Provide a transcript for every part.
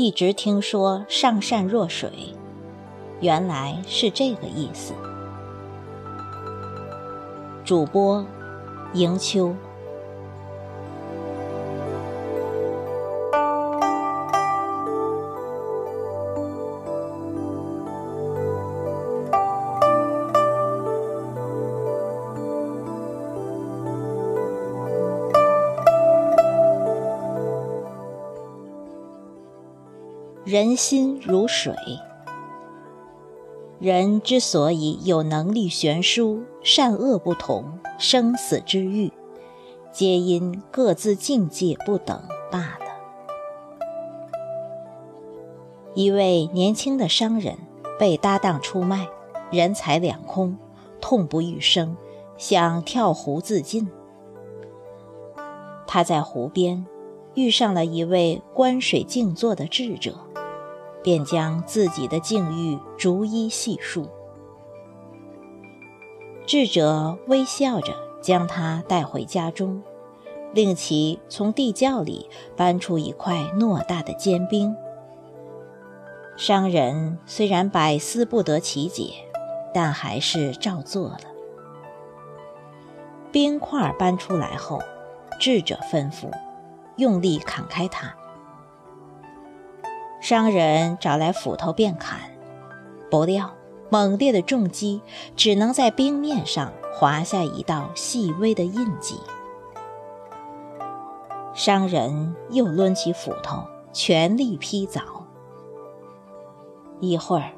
一直听说上善若水，原来是这个意思。主播迎秋。人心如水，人之所以有能力悬殊、善恶不同、生死之欲，皆因各自境界不等罢了。一位年轻的商人被搭档出卖，人财两空，痛不欲生，想跳湖自尽。他在湖边遇上了一位观水静坐的智者。便将自己的境遇逐一细述。智者微笑着将他带回家中，令其从地窖里搬出一块偌大的坚冰。商人虽然百思不得其解，但还是照做了。冰块搬出来后，智者吩咐用力砍开它。商人找来斧头便砍，不料猛烈的重击只能在冰面上划下一道细微的印记。商人又抡起斧头，全力劈凿。一会儿，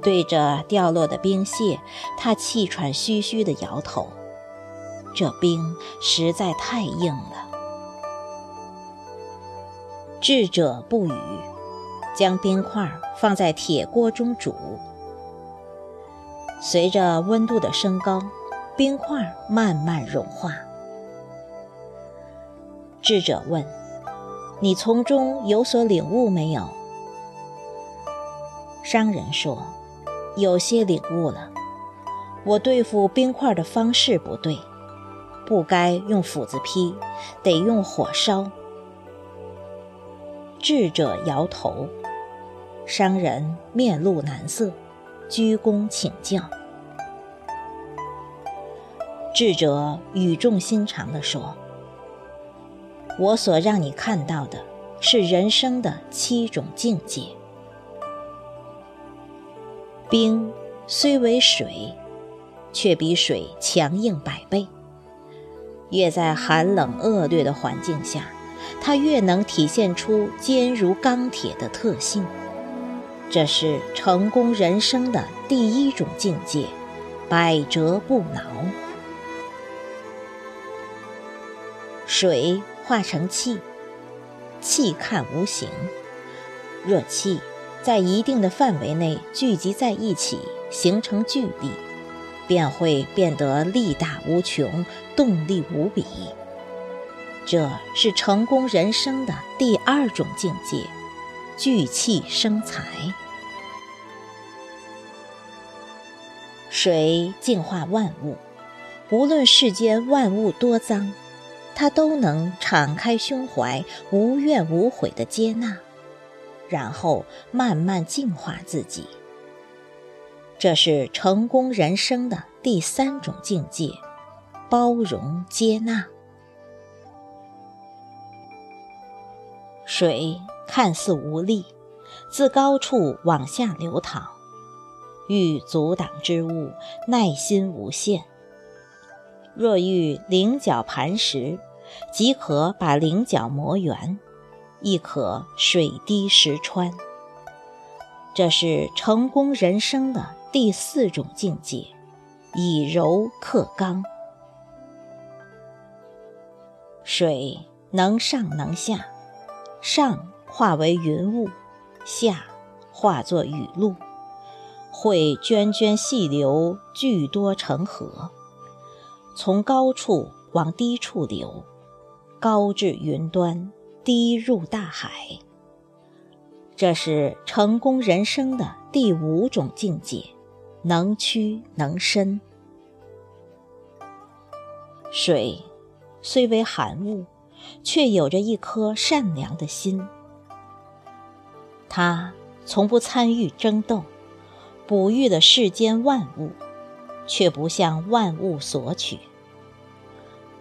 对着掉落的冰屑，他气喘吁吁地摇头：“这冰实在太硬了。”智者不语。将冰块放在铁锅中煮，随着温度的升高，冰块慢慢融化。智者问：“你从中有所领悟没有？”商人说：“有些领悟了。我对付冰块的方式不对，不该用斧子劈，得用火烧。”智者摇头。商人面露难色，鞠躬请教。智者语重心长地说：“我所让你看到的，是人生的七种境界。冰虽为水，却比水强硬百倍。越在寒冷恶劣的环境下，它越能体现出坚如钢铁的特性。”这是成功人生的第一种境界，百折不挠。水化成气，气看无形。若气在一定的范围内聚集在一起，形成聚力，便会变得力大无穷，动力无比。这是成功人生的第二种境界。聚气生财，水净化万物，无论世间万物多脏，它都能敞开胸怀，无怨无悔的接纳，然后慢慢净化自己。这是成功人生的第三种境界：包容接纳。水。看似无力，自高处往下流淌，欲阻挡之物，耐心无限。若遇菱角磐石，即可把菱角磨圆，亦可水滴石穿。这是成功人生的第四种境界：以柔克刚。水能上能下，上。化为云雾，下化作雨露，会涓涓细流，聚多成河，从高处往低处流，高至云端，低入大海。这是成功人生的第五种境界，能屈能伸。水虽为寒物，却有着一颗善良的心。他从不参与争斗，哺育了世间万物，却不向万物索取。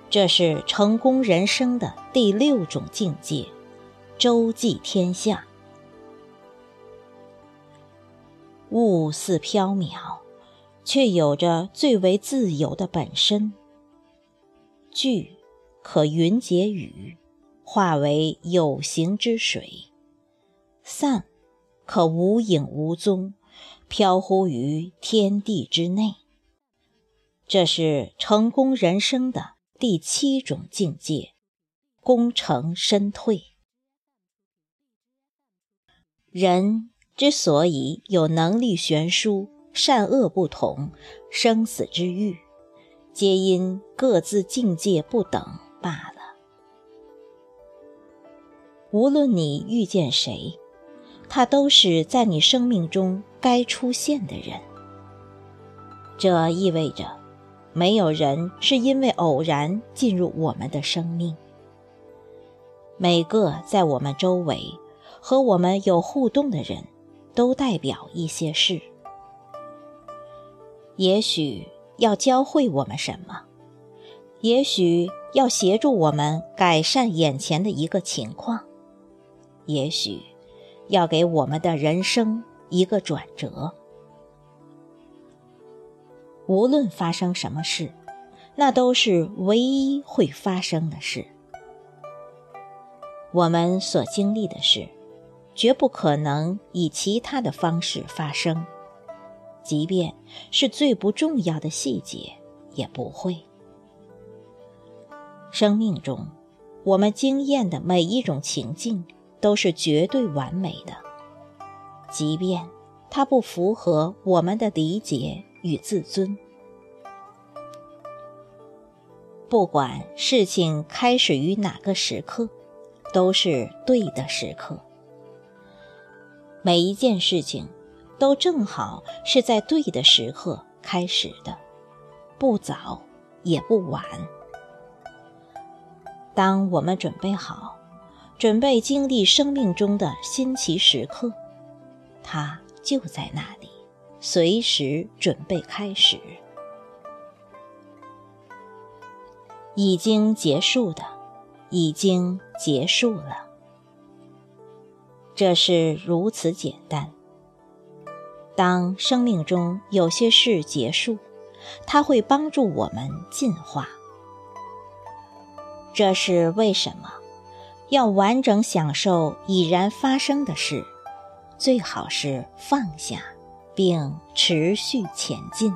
这是成功人生的第六种境界——周济天下。物似缥缈，却有着最为自由的本身。聚可云结雨，化为有形之水；散可无影无踪，飘忽于天地之内。这是成功人生的。第七种境界，功成身退。人之所以有能力悬殊、善恶不同、生死之欲，皆因各自境界不等罢了。无论你遇见谁，他都是在你生命中该出现的人。这意味着。没有人是因为偶然进入我们的生命。每个在我们周围和我们有互动的人，都代表一些事。也许要教会我们什么，也许要协助我们改善眼前的一个情况，也许要给我们的人生一个转折。无论发生什么事，那都是唯一会发生的事。我们所经历的事，绝不可能以其他的方式发生，即便是最不重要的细节，也不会。生命中，我们经验的每一种情境，都是绝对完美的，即便它不符合我们的理解。与自尊，不管事情开始于哪个时刻，都是对的时刻。每一件事情都正好是在对的时刻开始的，不早也不晚。当我们准备好，准备经历生命中的新奇时刻，它就在那里。随时准备开始，已经结束的，已经结束了。这是如此简单。当生命中有些事结束，它会帮助我们进化。这是为什么？要完整享受已然发生的事，最好是放下。并持续前进。